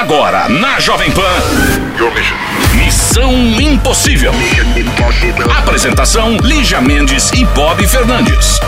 Agora, na Jovem Pan. Missão Impossível. Apresentação: Lígia Mendes e Bob Fernandes.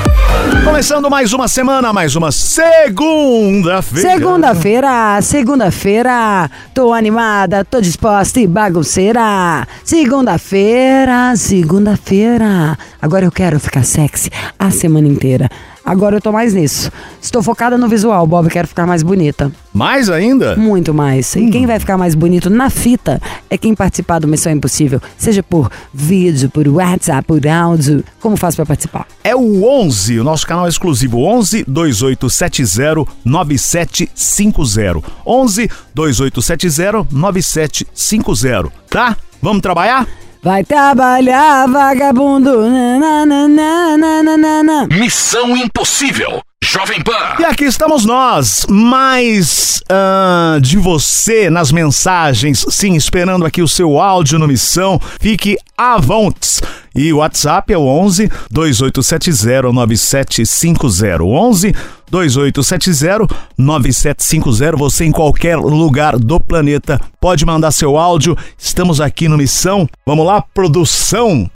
Começando mais uma semana, mais uma segunda-feira. Segunda-feira, segunda-feira, tô animada, tô disposta e bagunceira. Segunda-feira, segunda-feira. Agora eu quero ficar sexy a semana inteira. Agora eu tô mais nisso. Estou focada no visual, Bob, quero ficar mais bonita. Mais ainda? Muito mais. E quem vai ficar mais bonito na fita é quem participar do Missão Impossível, seja por vídeo, por WhatsApp, por áudio. Como faz pra participar? É o 11, o nosso canal exclusivo 11 2870 9750. 11 2870 9750, tá? Vamos trabalhar? Vai trabalhar, vagabundo. Nananana. Missão Impossível. Jovem Pan. E aqui estamos nós, mais ah, de você nas mensagens, sim, esperando aqui o seu áudio no Missão. Fique à vontade. E o WhatsApp é o 11 2870 9750. 11 2870 9750. Você em qualquer lugar do planeta pode mandar seu áudio. Estamos aqui no Missão. Vamos lá, produção.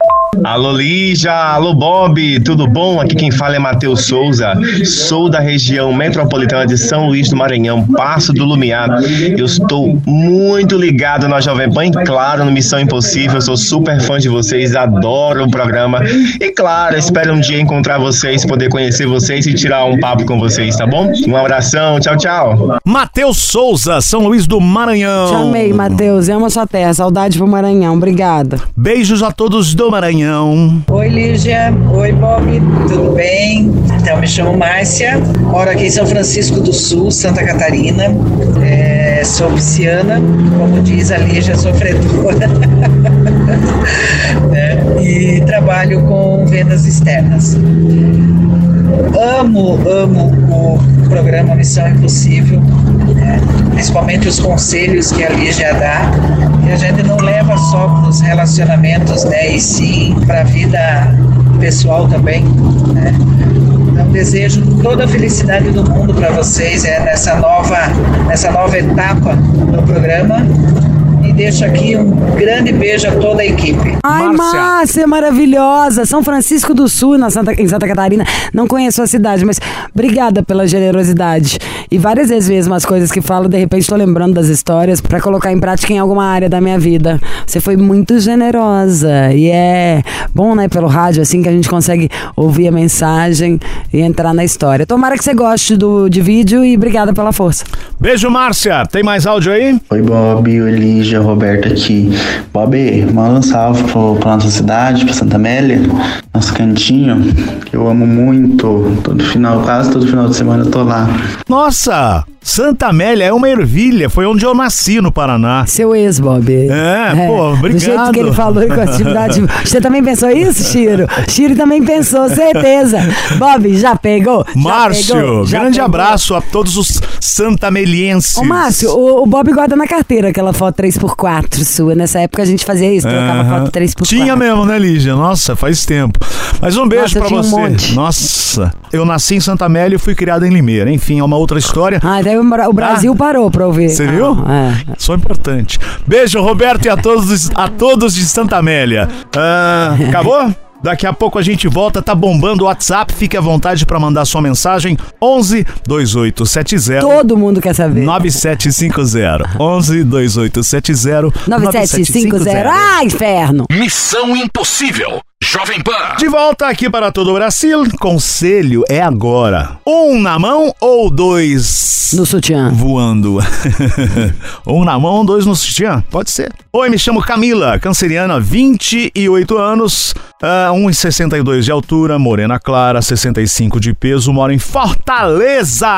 Alô Lígia, alô Bob, tudo bom? Aqui quem fala é Matheus Souza, sou da região metropolitana de São Luís do Maranhão, Passo do Lumiar. Eu estou muito ligado na Jovem Pan, e claro, no Missão Impossível, sou super fã de vocês, adoro o programa. E claro, espero um dia encontrar vocês, poder conhecer vocês e tirar um papo com vocês, tá bom? Um abração, tchau, tchau. Matheus Souza, São Luís do Maranhão. Te amei, Matheus. Amo a sua terra. Saudade pro Maranhão. Obrigada. Beijos a todos do Maranhão. Oi, Lígia. Oi, Bob. Tudo bem? Então, me chamo Márcia. Moro aqui em São Francisco do Sul, Santa Catarina. É, sou pisciana. Como diz a Lígia, sofredora. É, e trabalho com vendas externas. Amo, amo o programa Missão Impossível, né? principalmente os conselhos que a Lígia dá, que a gente não leva só para os relacionamentos, né? e sim para a vida pessoal também. Né? Então, desejo toda a felicidade do mundo para vocês é, nessa, nova, nessa nova etapa do programa. E deixo aqui um grande beijo a toda a equipe. Ai, Márcia. Márcia, maravilhosa. São Francisco do Sul, na Santa, em Santa Catarina. Não conheço a cidade, mas obrigada pela generosidade. E várias vezes mesmo as coisas que falo, de repente estou lembrando das histórias para colocar em prática em alguma área da minha vida. Você foi muito generosa. E é bom, né, pelo rádio, assim, que a gente consegue ouvir a mensagem e entrar na história. Tomara que você goste do, de vídeo e obrigada pela força. Beijo, Márcia. Tem mais áudio aí? Oi Bob, oi Lígia, Roberto aqui. Bob, manda um salve pro, pra nossa cidade, pra Santa Amélia, nosso cantinho, que eu amo muito. Todo final, quase todo final de semana eu tô lá. Nossa, Santa Amélia é uma ervilha. Foi onde eu nasci no Paraná. Seu ex, Bob. É, pô, Do jeito obrigado. que ele falou e com a atividade. Você também pensou isso, Chiro? Chiro também pensou, certeza. Bob, já pegou? Já Márcio, pegou? Já grande pegou? abraço a todos os santamelienses. Ô, Márcio, o, o Bob guarda na carteira aquela foto 3x4 sua. Nessa época a gente fazia isso, trocava Aham. foto 3x4. Tinha mesmo, né, Lígia? Nossa, faz tempo. Mas um beijo Nossa, pra um você. monte. Nossa, eu nasci em Santa Amélia e fui criado em Limeira. Enfim, é uma outra história. Ah, daí o, Bra- o Brasil parou pra ouvir. Você viu? Ah, é. Só importante. Beijo, Roberto, e a todos, a todos de Santa Amélia. Ah, acabou? Daqui a pouco a gente volta, tá bombando o WhatsApp, fique à vontade pra mandar sua mensagem 11 2870 Todo mundo quer saber. 9750 11 2870 9750. Ah, inferno! Missão Impossível. Jovem Pan. De volta aqui para todo o Brasil, conselho é agora. Um na mão ou dois No sutiã. voando? um na mão, dois no sutiã? Pode ser. Oi, me chamo Camila, canceriana, 28 anos, ah, 1,62 de altura, morena clara, 65 de peso, moro em Fortaleza.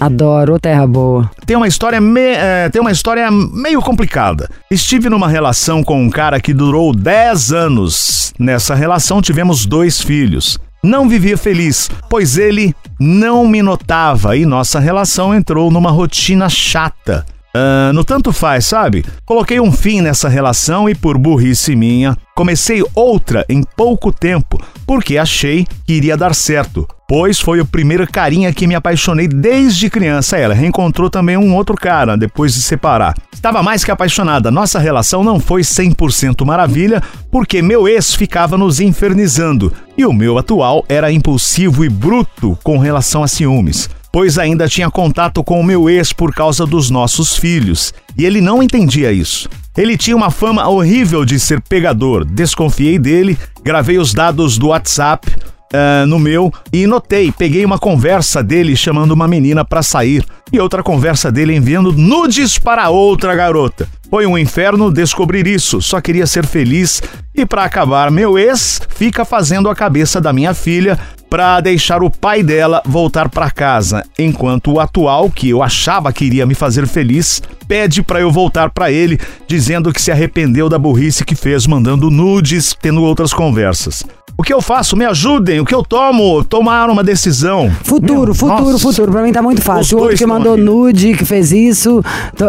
Adoro, terra boa. Tem uma história me- eh, tem uma história meio complicada. Estive numa relação com um cara que durou 10 anos. Nessa relação tivemos dois filhos. Não vivia feliz, pois ele não me notava e nossa relação entrou numa rotina chata. Ah, no tanto faz, sabe? Coloquei um fim nessa relação e, por burrice minha, comecei outra em pouco tempo, porque achei que iria dar certo. pois foi o primeiro carinha que me apaixonei desde criança. Ela reencontrou também um outro cara depois de separar. Estava mais que apaixonada. Nossa relação não foi 100% maravilha, porque meu ex ficava nos infernizando e o meu atual era impulsivo e bruto com relação a ciúmes pois ainda tinha contato com o meu ex por causa dos nossos filhos. E ele não entendia isso. Ele tinha uma fama horrível de ser pegador. Desconfiei dele, gravei os dados do WhatsApp uh, no meu e notei, peguei uma conversa dele chamando uma menina para sair e outra conversa dele enviando nudes para outra garota. Foi um inferno descobrir isso, só queria ser feliz e para acabar, meu ex fica fazendo a cabeça da minha filha para deixar o pai dela voltar para casa, enquanto o atual, que eu achava que iria me fazer feliz, pede para eu voltar para ele, dizendo que se arrependeu da burrice que fez mandando nudes, tendo outras conversas. O que eu faço? Me ajudem. O que eu tomo? Tomar uma decisão. Futuro, Meu, futuro, nossa. futuro. Pra mim tá muito fácil. O outro que mandou aqui. nude, que fez isso.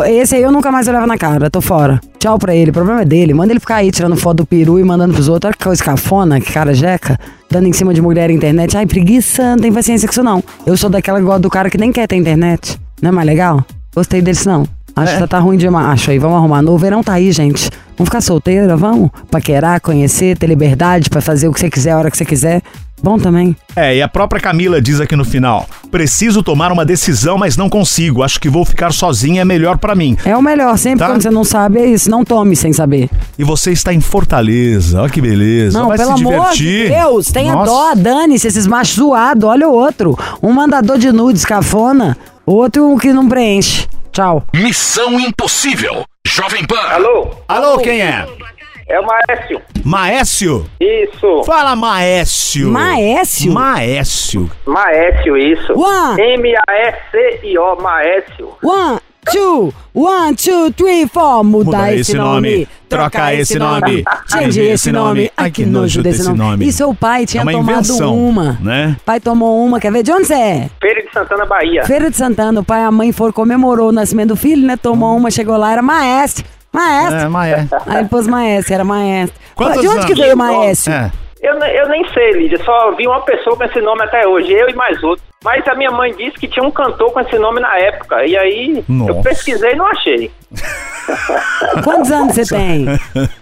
Esse aí eu nunca mais olhava na cara. Tô fora. Tchau pra ele. O problema é dele. Manda ele ficar aí tirando foto do peru e mandando pros outros. Olha que coisa cafona, que cara jeca. Dando em cima de mulher na internet. Ai, preguiça, não tem paciência com isso não. Eu sou daquela que gosta do cara que nem quer ter internet. Não é mais legal? Gostei desse não. Acho que tá ruim demais. Acho aí, vamos arrumar. No verão tá aí, gente. Vamos ficar solteira, vamos? Paquerar, conhecer, ter liberdade pra fazer o que você quiser, a hora que você quiser. Bom também. É, e a própria Camila diz aqui no final: preciso tomar uma decisão, mas não consigo. Acho que vou ficar sozinha, é melhor pra mim. É o melhor, sempre Tá. quando você não sabe, é isso. Não tome sem saber. E você está em Fortaleza, olha que beleza. Não, Vai pelo se amor de divertir. Deus, tenha Nossa. dó, dane-se, esses machos zoados. Olha o outro. Um mandador de nudes, cafona. O outro que não preenche. Tchau. Missão Impossível. Jovem Pan. Alô? Alô, quem é? É o Maécio. Maécio? Isso. Fala, Maécio. Maécio? Maécio. Maécio, isso. One. M-A-E-C-I-O, Maécio. One, two, one, two, three, four. Muda, esse nome. troca esse nome, Change esse nome. Ai, que nojo desse nome. E seu pai tinha É uma tomado invenção, uma. né? Pai tomou uma. Quer ver? De onde você é? Feira de Santana, Bahia. Feira de Santana, o pai e a mãe foram, comemorou o nascimento do filho, né? Tomou uma, chegou lá, era maestro. Maestro. É, Maé. Aí ele pôs maestro, era maestro. Quantos de onde que anos? veio o maestro? É. Eu, eu nem sei, Lídia. Só vi uma pessoa com esse nome até hoje, eu e mais outro. Mas a minha mãe disse que tinha um cantor com esse nome na época. E aí Nossa. eu pesquisei e não achei. Quantos anos você tem?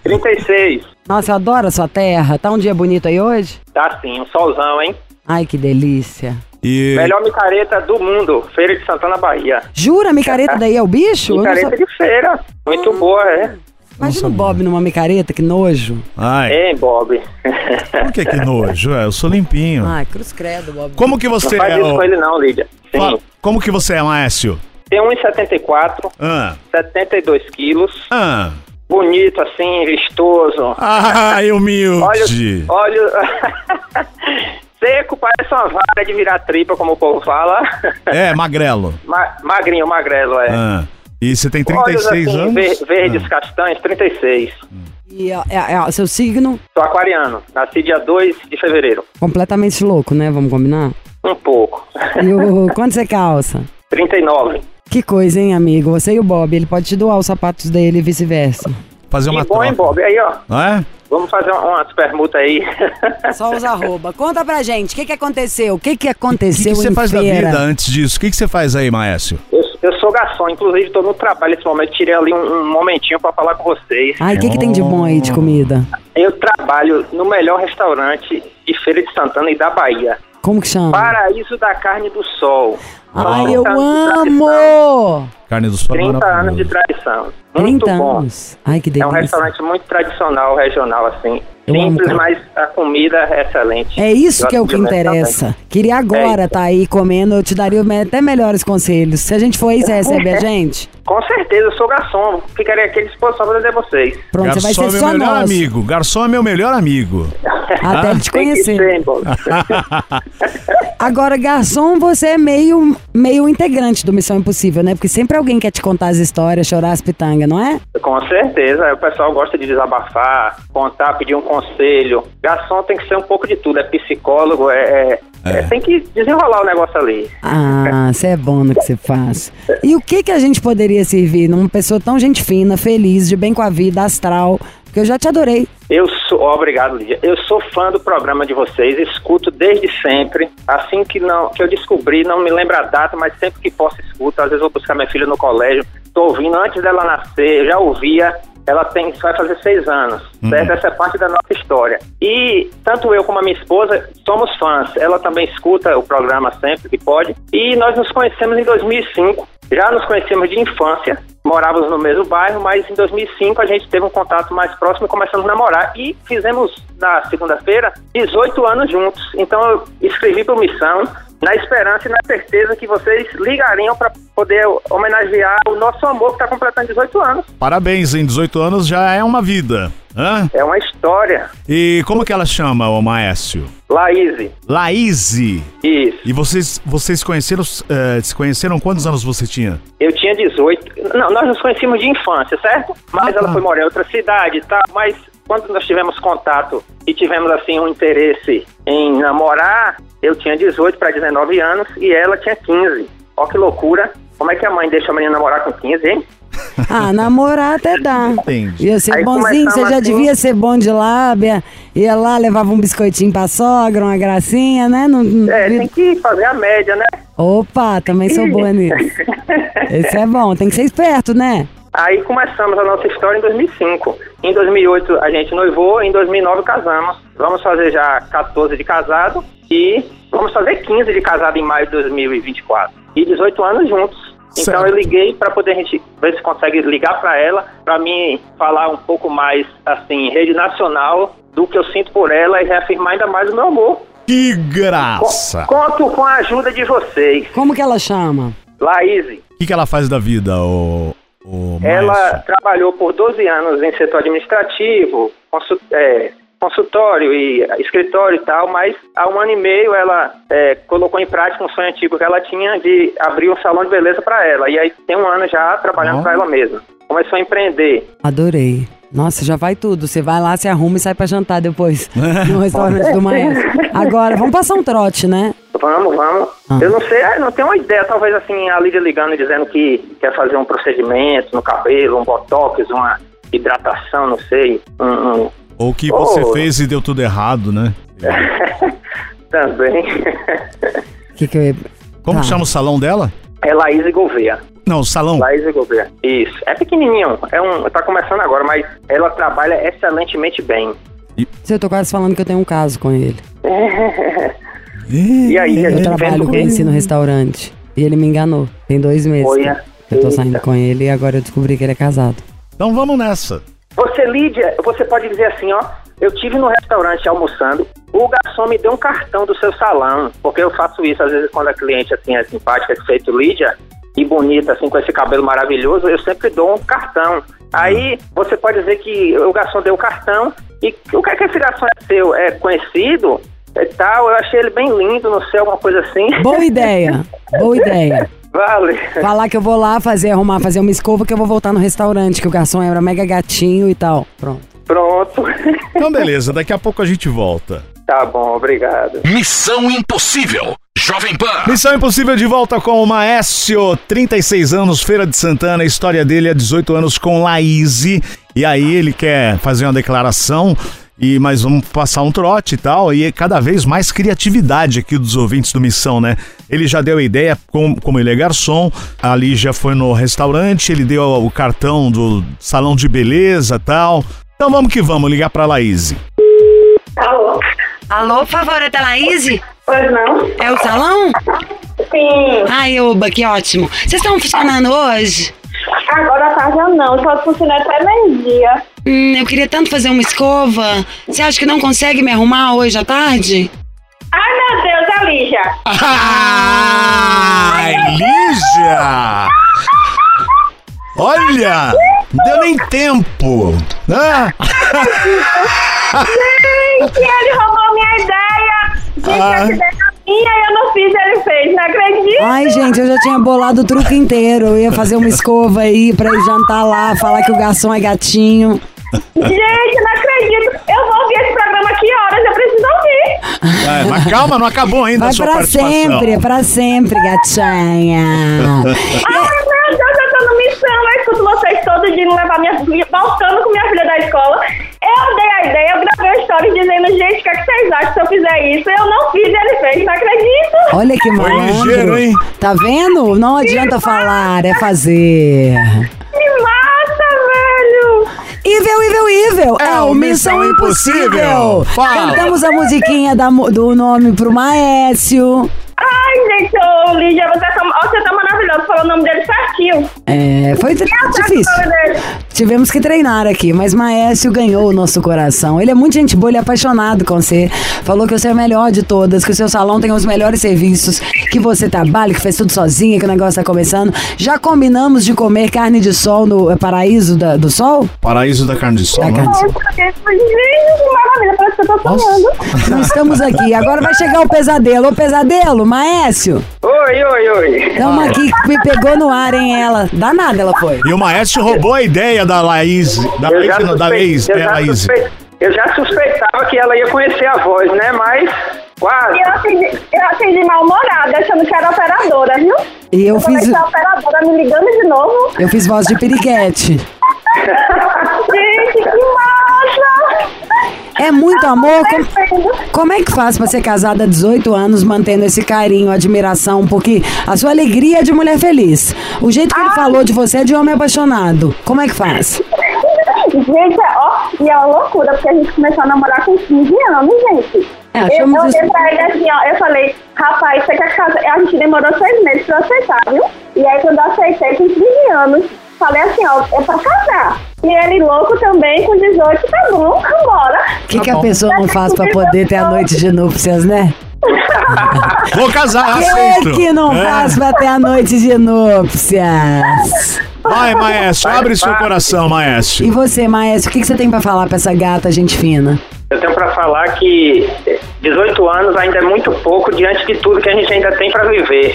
36. Nossa, eu adoro a sua terra. Tá um dia bonito aí hoje? Tá assim, um solzão, hein? Ai, que delícia. E Melhor micareta do mundo. Feira de Santana, Bahia. Jura, micareta daí é o bicho? Não Micareta de feira. Muito boa, é. Imagina o Bob numa micareta, que nojo. Ai, Hein, Bob? por que que nojo? É, eu sou limpinho. Ai, cruz credo, Bob. Como que Não você faz é? isso com ele não, Lídia. Sim. Como que você é, Maécio? Tem 1,74, Ah, 72 quilos. ah. Bonito, assim, vistoso. Ai, humilde. Olho, olho seco, parece uma vara de virar tripa, como o povo fala. É, magrelo. Ma- magrinho, magrelo, é. Ah. E você tem Olhos 36 assim, anos? ver- verdes, Ah. castanhos, 36. E é, é- é o seu signo, Sou aquariano, nasci dia 2 de fevereiro. completamente louco, né? Vamos combinar? Um pouco. E o quanto você calça? 39. Que coisa, hein, amigo? Você e o Bob, ele pode te doar os sapatos dele e vice-versa. Fazer uma Que bom, hein, troca. Bob? Aí, ó. Não é? Vamos fazer umas permutas aí. Só os arroba. Conta pra gente, o que que aconteceu? O que que O que, aconteceu que você faz da feira? vida antes disso? O que, que você faz aí, Maécio? Eu, eu sou garçom, inclusive estou no trabalho nesse momento. Tirei ali um, um momentinho para falar com vocês. Ai, o que que tem de bom aí de comida? Eu trabalho no melhor restaurante de Feira de Santana e da Bahia. Como que chama? Paraíso da Carne do Sol. Ai, eu 30 anos de tradição. amo! Carne do sol é 30 anos de tradição. Muito 30 bom. anos. Ai, que É delícia. um restaurante muito tradicional, regional, assim. Eu amo, Simples, cara. mas a comida é excelente. É isso E que é o que interessa. Queria agora É isso. estar aí comendo, eu te daria até melhores conselhos. Se a gente for aí, você recebe a gente? também. Com certeza, eu sou garçom. Ficarei aqui à disposição para atender vocês. Pronto, você vai Garçom é ser meu só melhor nosso. amigo. Garçom é meu melhor amigo. Até ele te Tem que conhecer. ser? Agora, garçom, você é meio, meio integrante do Missão Impossível, né? Porque sempre alguém quer te contar as histórias, chorar as pitangas, não é? Com certeza, o pessoal gosta de desabafar, contar, pedir um conselho. Garçom tem que ser um pouco de tudo, é psicólogo, é, é- é- tem que desenrolar o negócio ali. Ah, você é bom no que você faz. E o que que a gente poderia servir numa pessoa tão gente fina, feliz, de bem com a vida, astral? Porque eu já te adorei. Eu sou, obrigado, Lídia. Eu sou fã do programa de vocês, escuto desde sempre. Assim que não que eu descobri, não me lembro a data, mas sempre que posso escuto. Às vezes vou buscar minha filha no colégio, tô ouvindo antes dela nascer, eu já ouvia. Ela tem, vai fazer seis anos, certo? Essa é parte da nossa história. E tanto eu como a minha esposa somos fãs. Ela também escuta o programa sempre que pode. E nós nos conhecemos em 2005. Já nos conhecemos de infância, morávamos no mesmo bairro, mas em 2005 a gente teve um contato mais próximo e começamos a namorar. E fizemos, na segunda-feira, 18 anos juntos. Então eu escrevi para Missão, na esperança e na certeza que vocês ligariam para poder homenagear o nosso amor que está completando 18 anos. Parabéns, em 18 anos já é uma vida. Hã? É uma história. E como que ela chama, o Maécio? Laís, Laíse. isso. E vocês, vocês conheceram, eh, se conheceram quantos anos você tinha? Eu tinha 18. Não, nós nos conhecíamos de infância, certo? Mas Ah, ela tá. foi morar em outra cidade e tal. Mas quando nós tivemos contato e tivemos, assim, um interesse em namorar, eu tinha 18 para 19 anos e ela tinha 15. Ó que loucura. Como é que a mãe deixa a menina namorar com 15, hein? Ah, namorar até dá. Entendi. Ia ser Aí bonzinho, você já assim. devia ser bom de lábia. Ia lá, levava um biscoitinho pra sogra, uma gracinha, né? Não, não- É, tem que fazer a média, né? Opa, também sou boa nisso. Esse é bom, tem que ser esperto, né? Aí começamos a nossa história em 2005. Em 2008 a gente noivou, em 2009 casamos. Vamos fazer já 14 de casado e vamos fazer 15 de casado em maio de 2024. E 18 anos juntos. Então Certo. eu liguei para poder a gente ver se consegue ligar para ela, para mim falar um pouco mais assim, em rede nacional do que eu sinto por ela e reafirmar ainda mais o meu amor. Que Co- graça! Conto com a ajuda de vocês. Como que ela chama? Laís, O que, que ela faz da vida, o, Ela trabalhou por 12 anos em setor administrativo, é, consultório e escritório e tal, mas há um ano e meio ela é, colocou em prática um sonho antigo que ela tinha de abrir um salão de beleza para ela. E aí tem um ano já trabalhando Ó. para ela mesma. Começou a empreender. Adorei. Nossa, já vai tudo. Você vai lá, se arruma e sai pra jantar depois. no restaurante do Maestro. Agora, vamos passar um trote, né? Vamos, vamos. Ah. Eu não sei, ah, não tenho uma ideia, talvez assim, a Lídia ligando e dizendo que quer fazer um procedimento no cabelo, um botox, uma hidratação, não sei. Um, um- Ou que você Oh. fez e deu tudo errado, né? também. Que que eu. Como Tá. chama o salão dela? é Laís Gouveia. Não, o salão. Laís Gouveia. Isso. É pequenininho. É um, tá começando agora, mas ela trabalha excelentemente bem. Eu tô quase falando que eu tenho um caso com ele. E aí, a Eu trabalho com esse no restaurante. E ele me enganou. Tem dois meses Olha. que eu tô saindo Eita. com ele e agora eu descobri que ele é casado. Então vamos nessa. Você, Lídia, você pode dizer assim, ó. Eu tive no restaurante almoçando, o garçom me deu um cartão do seu salão, porque eu faço isso às vezes quando a cliente assim é simpática, é feito Lídia e bonita assim com esse cabelo maravilhoso, eu sempre dou um cartão. Aí você pode dizer que o garçom deu o cartão e o que é que esse garçom é seu? É conhecido? E tal, eu achei ele bem lindo, não sei, alguma coisa assim. Boa ideia. Boa ideia. Vale. Falar que eu vou lá fazer, arrumar, fazer uma escova que eu vou voltar no restaurante, que o garçom era mega gatinho e tal. Pronto. Pronto. Então beleza, daqui a pouco a gente volta. tá bom, obrigado. Missão Impossível. Jovem Pan. Missão Impossível de volta com o Maécio, 36 anos, Feira de Santana. A história dele é 18 anos com Laíse. E aí ele quer fazer uma declaração. E mas vamos passar um trote e tal, e é cada vez mais criatividade aqui dos ouvintes do Missão, né? Ele já deu a ideia, como, como ele é garçom, ali já foi no restaurante, ele deu o cartão do salão de beleza tal. Então vamos que vamos, ligar pra Laíse. Alô? Alô, favorita Laís? Pois não? É o salão? Sim. Ai, Oba, que ótimo. Vocês estão funcionando hoje? Agora à tarde eu não, só funcionar até meio-dia. Hum, eu queria tanto fazer uma escova. Você acha que não consegue me arrumar hoje à tarde? Ai, meu Deus, é Lígia. Ai, Lígia! Olha! Não deu nem tempo! Ah, Gente, ele roubou minha ideia. Gente, Ah. é minha e eu não fiz, ele fez, não acredito. Ai, gente, eu já tinha bolado o truque inteiro. Eu ia fazer uma escova aí pra ir jantar lá, falar que o garçom é gatinho. Gente, eu não acredito. Eu vou ouvir esse programa que horas? Eu preciso ouvir. é, mas calma, não acabou ainda Vai a sua pra participação. sempre, pra sempre, gatinha. Ai, meu Deus, eu tô no missão. Eu escuto vocês todo dia indo levar minha filha, voltando com minha filha da escola. Eu dei a ideia, stories dizendo, gente, o que, é que vocês acham se eu fizer isso? Eu não fiz, ele fez, não acredito. Olha que Foi ligeiro, malandro. hein? Tá vendo? Não adianta falar, é fazer. Que massa, velho. Evil, evil, evil. É o Missão Impossível. Fala. Cantamos a musiquinha da do nome pro Maécio. Ai, gente, ô Lígia, você tá, ó, você tá maravilhoso, falou o nome dele certinho. É, foi difícil. o? Tivemos que treinar aqui, mas Maécio ganhou o nosso coração. Ele é muito gente boa, ele é apaixonado com você. Falou que você é a melhor de todas, que o seu salão tem os melhores serviços, que você trabalha, que faz tudo sozinha, que o negócio tá começando. Já combinamos de comer carne de sol no é, Paraíso da- do Sol? Paraíso da carne de sol, Da né? carne maravilha, parece que eu tô sonhando. Estamos aqui. Agora vai chegar o pesadelo. Ô, pesadelo, Maécio. Oi, oi, oi. Estamos aqui que me pegou no ar, hein, ela. Danada ela foi. E o Maestro roubou a ideia da Laís. Da Eu Laís, não, da Laís. eu, É, já Laís. eu já suspeitava que ela ia conhecer a voz, né? Mas quase. E eu atendi, eu atendi mal-humorada, achando que era operadora, viu? E eu falei fiz, que a operadora me ligando de novo. eu fiz voz de piriguete. Gente, que massa! É muito amor. Como, como é que faz pra ser casada há 18 anos, mantendo esse carinho, admiração? Porque a sua alegria é de mulher feliz. O jeito que ele falou de você é de homem apaixonado. Como é que faz? Gente, ó, e é uma loucura, porque a gente começou a namorar com 15 anos, gente. É, eu isso- pra ele assim, ó, eu falei, rapaz, você quer casar? A gente demorou seis meses pra aceitar, viu? E aí quando eu aceitei com 15 anos, falei assim, ó, é pra casar. E ele louco também, com 18, tá bom, vambora. O que, que a pessoa não faz pra poder ter a noite de núpcias, né? Vou casar, aceito. que não É. faz pra ter a noite de núpcias? Vai, Maestro, abre seu coração, Maestro. E você, Maestro, o que, que você tem pra falar pra essa gata gente fina? Eu tenho pra falar que 18 anos ainda é muito pouco diante de tudo que a gente ainda tem pra viver.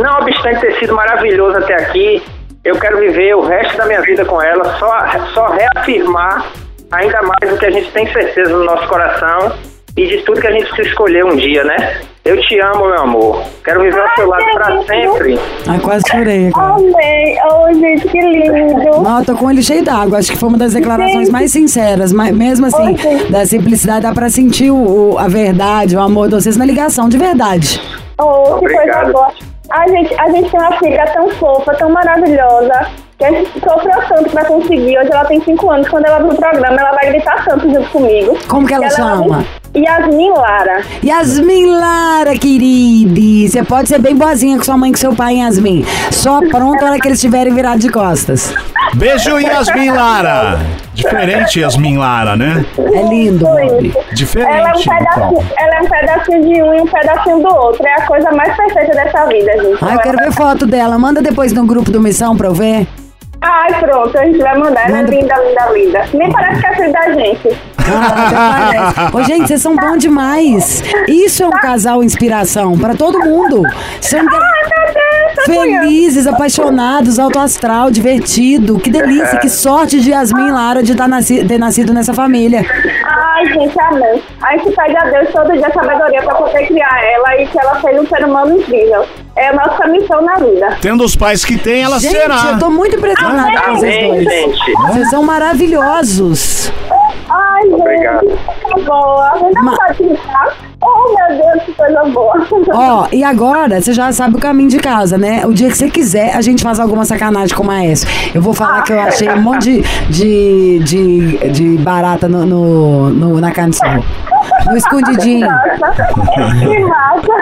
Não obstante ter sido maravilhoso até aqui, eu quero viver o resto da minha vida com ela, só, só reafirmar ainda mais o que a gente tem certeza no nosso coração e de tudo que a gente se escolher um dia, né? Eu te amo, meu amor. Quero viver ao seu lado pra sempre. Ai, quase chorei agora. Amei, oh, gente, que lindo. Não, eu tô com olho cheio d'água. Acho que foi uma das declarações mais sinceras. Mas mesmo assim, Oi, da simplicidade, dá pra sentir o, o- a verdade, o amor de vocês na ligação, de verdade. Oh, que coisa Obrigado. boa. A gente, a gente tem uma filha tão fofa, tão maravilhosa, que a gente sofreu tanto pra conseguir. Hoje ela tem 5 anos. Quando ela vai pro programa, ela vai gritar tanto junto comigo. Como que ela chama? Yasmin Lara. Yasmin Lara, querida. Você pode ser bem boazinha com sua mãe e com seu pai, Yasmin. Só pronto a hora que eles estiverem virados de costas. Beijo, Yasmin Lara. Diferente, Yasmin Lara, né? É lindo, Bob. Ela é, um Diferente, então. pedacinho, ela é um pedacinho de um e um pedacinho do outro. É a coisa mais perfeita dessa vida, gente. Ai, eu quero ver foto dela. Manda depois no grupo do Missão pra eu ver. Ai, pronto, a gente vai mandar. Ela é Manda. linda, linda, linda. Nem parece que é filho da gente. Ah. Ô, gente, vocês são bons demais. Isso é um casal inspiração pra todo mundo. São de- felizes, apaixonados, alto astral, divertido. Que delícia, que sorte de Yasmin Lara de tá ter nascido nessa família. Ai, gente, amém. A gente pede a Deus todo dia sabedoria pra poder criar ela e que ela seja um ser humano incrível. É a nossa missão na vida. Tendo os pais que tem, ela Gente, será. eu tô muito impressionada com vocês Amém, dois. gente. Vocês são maravilhosos. Ai, gente, Obrigado. que coisa boa. Gente não Ma- pode. Oh, meu Deus, que coisa boa. Ó, e agora você já sabe o caminho de casa, né? O dia que você quiser, a gente faz alguma sacanagem com o maestro. Eu vou falar que eu achei um monte de, de, de, de barata no, no, no- na carne de sol. No escondidinho. que massa.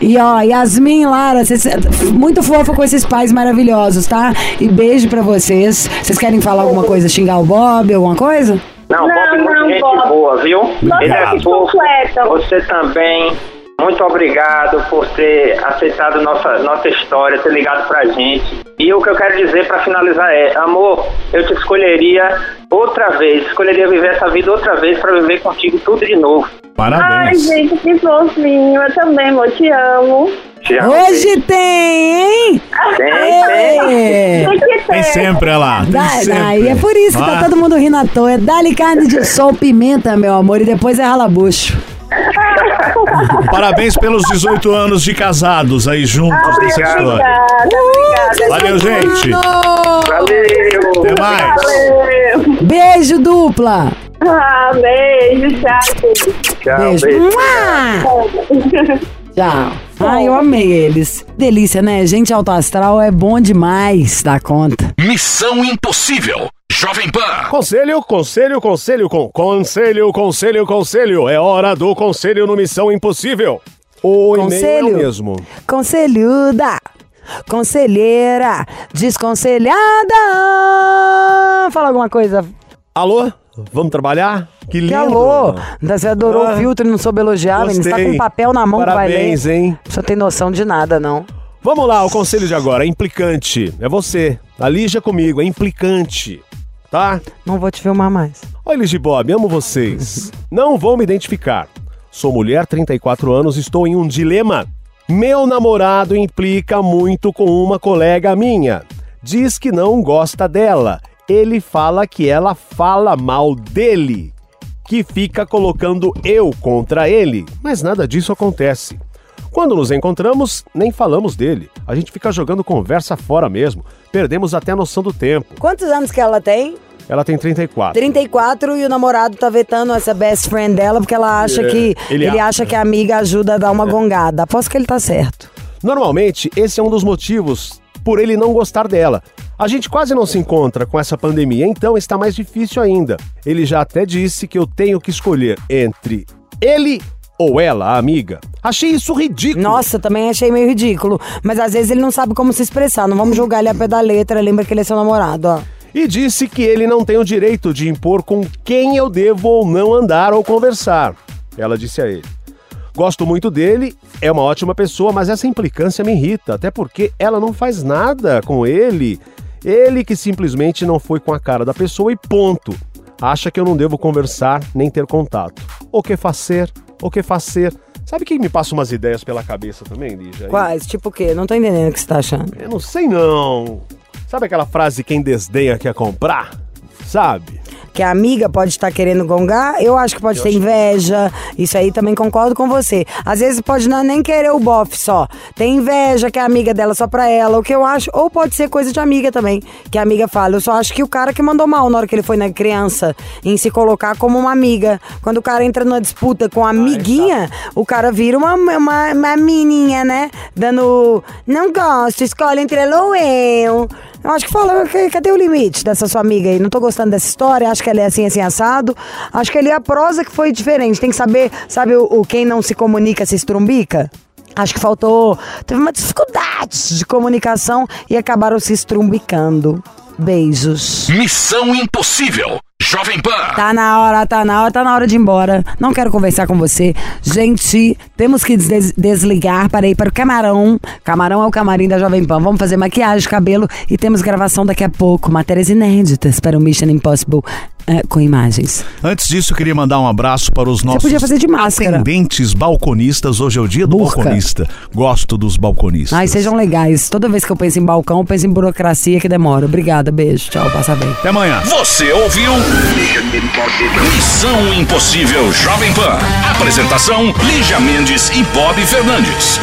E ó, Yasmin Lara, vocês, muito fofa com esses pais maravilhosos, tá? E beijo pra vocês. Vocês querem falar alguma coisa, xingar o Bob, alguma coisa? Não, Não, Bob é muito gente boa, viu? Ele é fofo. Você também. Muito obrigado por ter aceitado nossa, nossa história, ter ligado pra gente. E o que eu quero dizer pra finalizar é, amor, eu te escolheria outra vez, escolheria viver essa vida outra vez pra viver contigo tudo de novo. Ai, Parabéns. gente, que fofinho. Eu também, amor, te amo. Te amo. Hoje tem, hein? Tem, tem. É. Tem ter. Tem sempre ela. Tem Dá- sempre. Daí é por isso que tá Ah. todo mundo rindo à toa. É Dá-lhe carne de sol, pimenta, meu amor, e depois é ralabucho. Parabéns pelos 18 anos de casados aí juntos nessa história. Obrigada, obrigada. Valeu, gente. Valeu. Até mais. Valeu. Beijo dupla. Ah, beijo, tchau. Tchau, Beijo. Tchau. Ai, eu amei eles. Delícia, né? Gente alto astral é bom demais da conta. Missão Impossível. Jovem Pan. Conselho, conselho, conselho, com conselho, conselho, conselho. É hora do conselho no Missão Impossível. O é Conselho. o mesmo. Conselhuda, conselheira, desconselhada. Fala alguma coisa. Alô? Vamos trabalhar? Que lindo. Que alô? Você adorou Ah, o filtro e não soube elogiar, menino. Você tá com um papel na mão Parabéns, que vai ler. hein? Você não tem noção de nada, não. Vamos lá, o conselho de agora. É implicante. É você. A Lígia comigo. É implicante. Tá? Não vou te filmar mais. E Bob. Amo vocês. Não vou me identificar. Sou mulher, 34 anos, estou em um dilema. Meu namorado implica muito com uma colega minha. Diz que não gosta dela. Ele fala que ela fala mal dele. Que fica colocando eu contra ele. Mas nada disso acontece. Quando nos encontramos, nem falamos dele. A gente fica jogando conversa fora mesmo. Perdemos até a noção do tempo. Quantos anos que ela tem? Ela tem 34. 34 e o namorado tá vetando essa best friend dela porque ela acha É, que. ele Ele, acha. acha que a amiga ajuda a dar uma gongada. Aposto que ele tá certo. Normalmente, esse é um dos motivos por ele não gostar dela. A gente quase não se encontra com essa pandemia, então está mais difícil ainda. Ele já até disse que eu tenho que escolher entre ele ou ela, a amiga. Achei isso ridículo. Nossa, também achei meio ridículo. Mas às vezes ele não sabe como se expressar. Não vamos julgar ele a pé da letra. Lembra que ele é seu namorado, ó. E disse que ele não tem o direito de impor com quem eu devo ou não andar ou conversar. Ela disse a ele. Gosto muito dele, é uma ótima pessoa, mas essa implicância me irrita, até porque ela não faz nada com ele. Ele que simplesmente não foi com a cara da pessoa e ponto. Acha que eu não devo conversar nem ter contato. O que fazer? O que fazer? Sabe quem me passa umas ideias pela cabeça também, Lígia? Quais? Tipo o quê? Não tô entendendo o que você tá achando. Eu não sei não. Sabe aquela frase quem desdenha quer comprar? Sabe? Que a amiga pode estar querendo gongar, eu acho que pode ter inveja. Isso aí também concordo com você. Às vezes pode não nem querer o bofe só. Tem inveja que é amiga dela só pra ela, o que eu acho. Ou pode ser coisa de amiga também. Que a amiga fala. Eu só acho que o cara que mandou mal na hora que ele foi na criança em se colocar como uma amiga. Quando o cara entra numa disputa com a amiguinha, o cara vira uma, uma, uma menininha, né? Dando. Não gosto, escolhe entre ela ou eu. Eu acho que que- cadê o limite dessa sua amiga aí? Não tô gostando dessa história, acho que ela é assim, assim, assado. Acho que ali a prosa que foi diferente. Tem que saber, sabe, o, o quem não se comunica se estrumbica? Acho que faltou. Teve uma dificuldade de comunicação e acabaram se estrumbicando. Beijos. Missão Impossível. Jovem Pan. Tá na hora, tá na hora, tá na hora de ir embora. Não quero conversar com você. Gente, temos que des- desligar para ir para o Camarão. Camarão é o camarim da Jovem Pan. Vamos fazer maquiagem, cabelo e temos gravação daqui a pouco. Matérias inéditas para o Mission Impossible eh, com imagens. Antes disso, eu queria mandar um abraço para os nossos podia fazer de máscara. atendentes balconistas. Hoje é o dia do Burca. balconista. Gosto dos balconistas. Ai, sejam legais. Toda vez que eu penso em balcão, eu penso em burocracia que demora. Obrigada, beijo. Tchau, passa bem. Até amanhã. Você ouviu? Missão Impossível Jovem Pan. Apresentação: Lígia Mendes e Bob Fernandes.